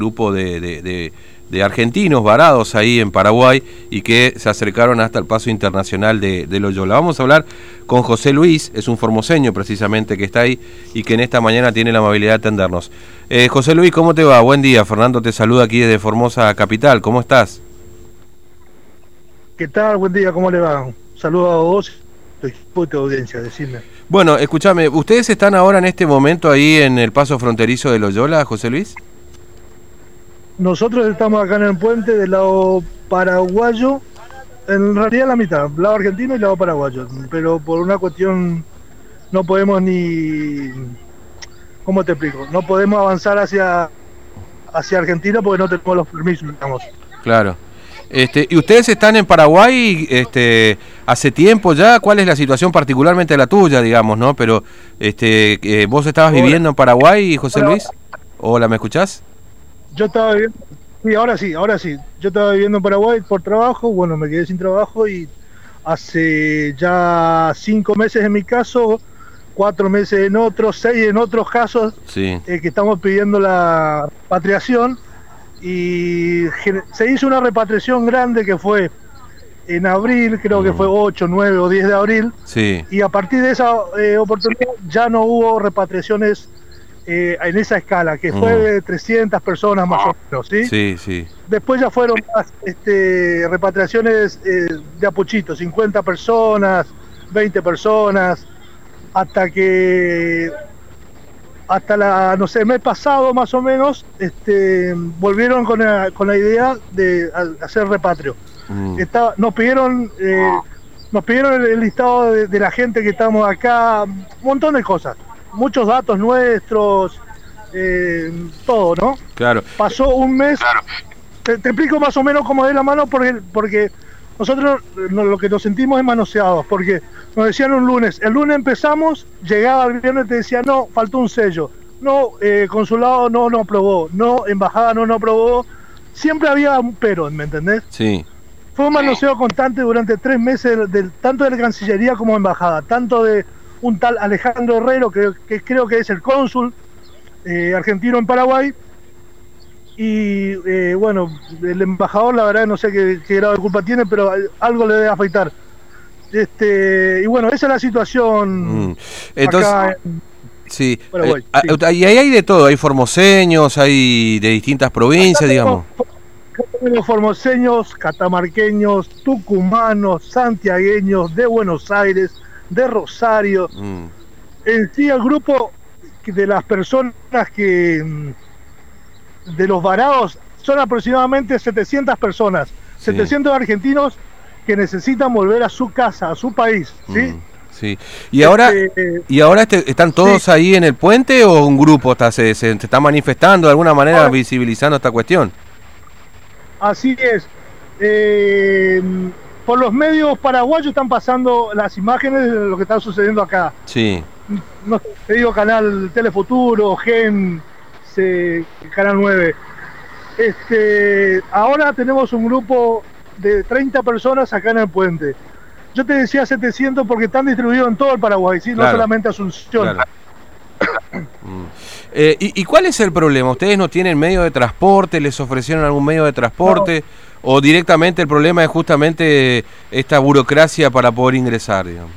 grupo de, de, de, argentinos varados ahí en Paraguay y que se acercaron hasta el paso internacional de, Loyola. Vamos a hablar con José Luis, es un formoseño precisamente que está ahí y que en esta mañana tiene la amabilidad de atendernos. Eh, José Luis, ¿cómo te va? Buen día, Fernando te saluda aquí desde Formosa Capital, ¿cómo estás? ¿Qué tal? Buen día, ¿cómo le va? Saludos a vos, tu audiencia, decime. Bueno, escúchame, ¿ustedes están ahora en este momento ahí en el paso fronterizo de Loyola, José Luis? Nosotros estamos acá en el puente del lado paraguayo, en realidad la mitad, lado argentino y lado paraguayo, pero por una cuestión no podemos ni, ¿cómo te explico? No podemos avanzar hacia, hacia Argentina porque no tenemos los permisos, digamos. Claro. Este, ¿Y ustedes están en Paraguay este, hace tiempo ya? ¿Cuál es la situación particularmente la tuya, digamos, no? Pero este, eh, ¿vos estabas viviendo en Paraguay, José Luis? Hola, ¿me escuchás? Yo estaba viviendo, sí, ahora sí, ahora sí. Yo estaba viviendo en Paraguay por trabajo, bueno, me quedé sin trabajo y hace ya cinco meses en mi caso, cuatro meses en otros, seis en otros casos, sí. eh, que estamos pidiendo la repatriación y se hizo una repatriación grande que fue en abril, creo que fue 8, 9 o 10 de abril, sí. y a partir de esa eh, oportunidad ya no hubo repatriaciones eh, en esa escala, que fue de 300 personas más o menos, ¿sí? Sí, sí. Después ya fueron más este, repatriaciones eh, de apuchito, 50 personas, 20 personas, hasta que hasta la, no sé, el mes pasado más o menos, este, volvieron con la, con la idea de hacer repatrio. Mm. Está, nos pidieron, eh, nos pidieron el, el listado de, de, la gente que estamos acá, un montón de cosas muchos datos nuestros, eh, todo, ¿no? Claro. Pasó un mes. Claro. Te, te, explico más o menos cómo es la mano porque, porque nosotros no, lo que nos sentimos es manoseados, porque nos decían un lunes, el lunes empezamos, llegaba el viernes y te decía, no, faltó un sello, no, eh, consulado no, no aprobó, no, embajada no, no aprobó, siempre había un pero, ¿me entendés? Sí. Fue un manoseo constante durante tres meses, del, tanto de la Cancillería como embajada, tanto de un tal Alejandro Herrero, que, que creo que es el cónsul eh, argentino en Paraguay. Y eh, bueno, el embajador, la verdad, no sé qué, qué, grado de culpa tiene, pero algo le debe afectar. Este, y bueno, esa es la situación. Mm. Entonces, acá en, sí. Paraguay, eh, sí. Y ahí hay de todo: hay formoseños, hay de distintas provincias, digamos. Tenemos formoseños, catamarqueños, tucumanos, santiagueños, de Buenos Aires, de Rosario. Mm. En sí, el grupo de las personas que. de los varados son aproximadamente 700 personas, sí. 700 argentinos que necesitan volver a su casa, a su país. ¿sí? Mm. Sí. ¿Y ahora, este, ¿y ahora este, están todos sí. ahí en el puente o un grupo está, se, se, se está manifestando de alguna manera, visibilizando esta cuestión? Así es. Eh, por los medios paraguayos están pasando las imágenes de lo que está sucediendo acá. Sí. No te digo Canal Telefuturo, Gen, Canal 9. Este, ahora tenemos un grupo de 30 personas acá en el puente. Yo te decía 700 porque están distribuidos en todo el Paraguay, ¿sí? claro. no solamente Asunción. Claro. Eh, ¿y, ¿y, cuál es el problema? ¿Ustedes no tienen medio de transporte? ¿Les ofrecieron algún medio de transporte? No. ¿O directamente el problema es justamente esta burocracia para poder ingresar? Digamos?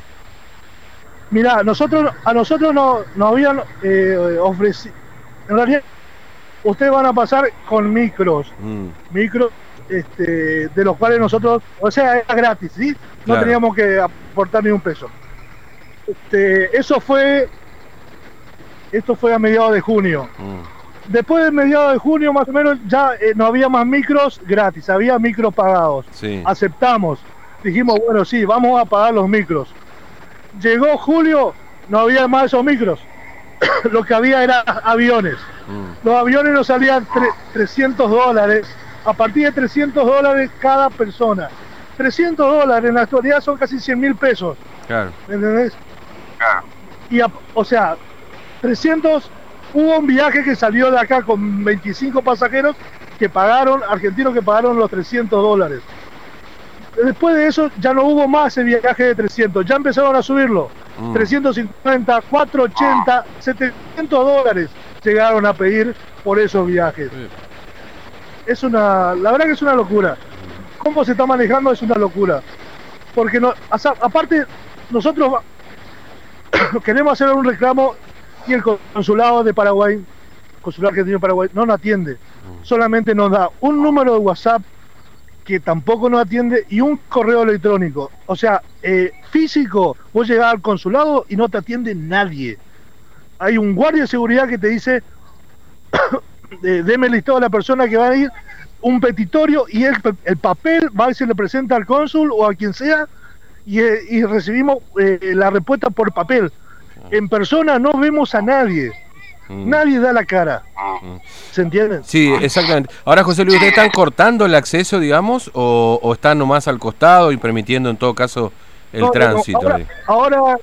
Mira, nosotros, a nosotros nos no habían eh, ofrecido. En realidad, ustedes van a pasar con micros. Mm. Micros este, de los cuales nosotros. O sea, era gratis, ¿sí? No claro. teníamos que aportar ni un peso. Este, eso fue esto fue a mediados de junio. Mm. Después de mediados de junio, más o menos, ya eh, no había más micros gratis, había micros pagados. Sí. Aceptamos. Dijimos, bueno, sí, vamos a pagar los micros. Llegó julio, no había más esos micros. Lo que había era aviones. Mm. Los aviones nos salían 300 dólares. A partir de 300 dólares cada persona. 300 dólares en la actualidad son casi 100 mil pesos. Claro. ¿Entendés? Claro. Y, a, o sea, 300, hubo un viaje que salió de acá con 25 pasajeros que pagaron, argentinos que pagaron los 300 dólares. Después de eso ya no hubo más ese viaje de 300, ya empezaron a subirlo. Mm. 350, 480, 700 dólares llegaron a pedir por esos viajes. Sí. es una, la verdad que es una locura. Cómo se está manejando es una locura. Porque no, aparte, nosotros queremos hacer un reclamo y el consulado de Paraguay, consulado argentino de Paraguay, no nos atiende. Mm. Solamente nos da un número de WhatsApp que tampoco nos atiende y un correo electrónico. O sea, eh, físico, vos llegás al consulado y no te atiende nadie. Hay un guardia de seguridad que te dice, deme el listado de la persona que va a ir, un petitorio y el, el papel va y se le presenta al cónsul o a quien sea y, eh, recibimos eh, la respuesta por papel. En persona no vemos a nadie. Mm. Nadie da la cara. Mm. ¿Se entiende? Sí, exactamente. Ahora, José Luis, ¿ustedes están cortando el acceso, digamos, o, están nomás al costado y permitiendo en todo caso el tránsito? ahora,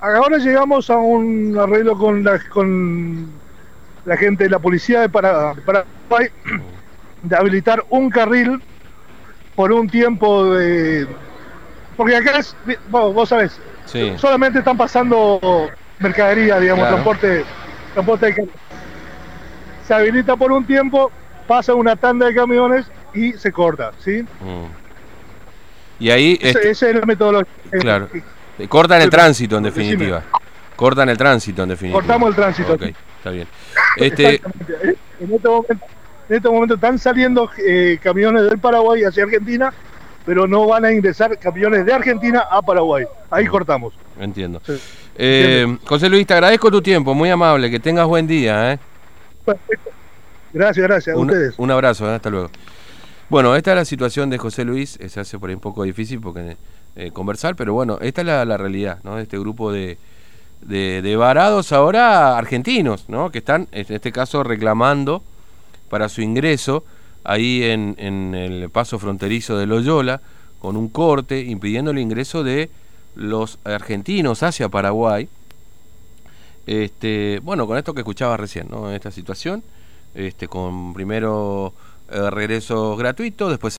ahora, llegamos a un arreglo con la, con la gente de la policía de Paraguay de habilitar un carril por un tiempo de... Porque acá es, vos, vos sabés, solamente están pasando mercadería, digamos, transporte se habilita por un tiempo, pasa una tanda de camiones y se corta, ¿sí? Mm. Y ahí... Ese, es el método Claro. Cortan el tránsito, en definitiva. Cortan el tránsito, en definitiva. Cortamos el tránsito. Ok, está bien. Este... En, este momento, en este momento están saliendo eh, camiones del Paraguay hacia Argentina, pero no van a ingresar camiones de Argentina a Paraguay. Ahí mm. cortamos. Entiendo. Eh, José Luis, te agradezco tu tiempo, muy amable, que tengas buen día. ¿eh? Gracias, gracias a ustedes. Un abrazo, ¿eh? hasta luego. Bueno, esta es la situación de José Luis, se hace por ahí un poco difícil porque conversar, pero bueno, esta es la, realidad, ¿no? De este grupo de, de, varados ahora argentinos, ¿no? Que están, en este caso, reclamando para su ingreso ahí en, el paso fronterizo de Loyola, con un corte, impidiendo el ingreso de los argentinos hacia Paraguay. Este, bueno, con esto que escuchaba recién, ¿no? Esta situación, este, con primero eh, regreso gratuito, después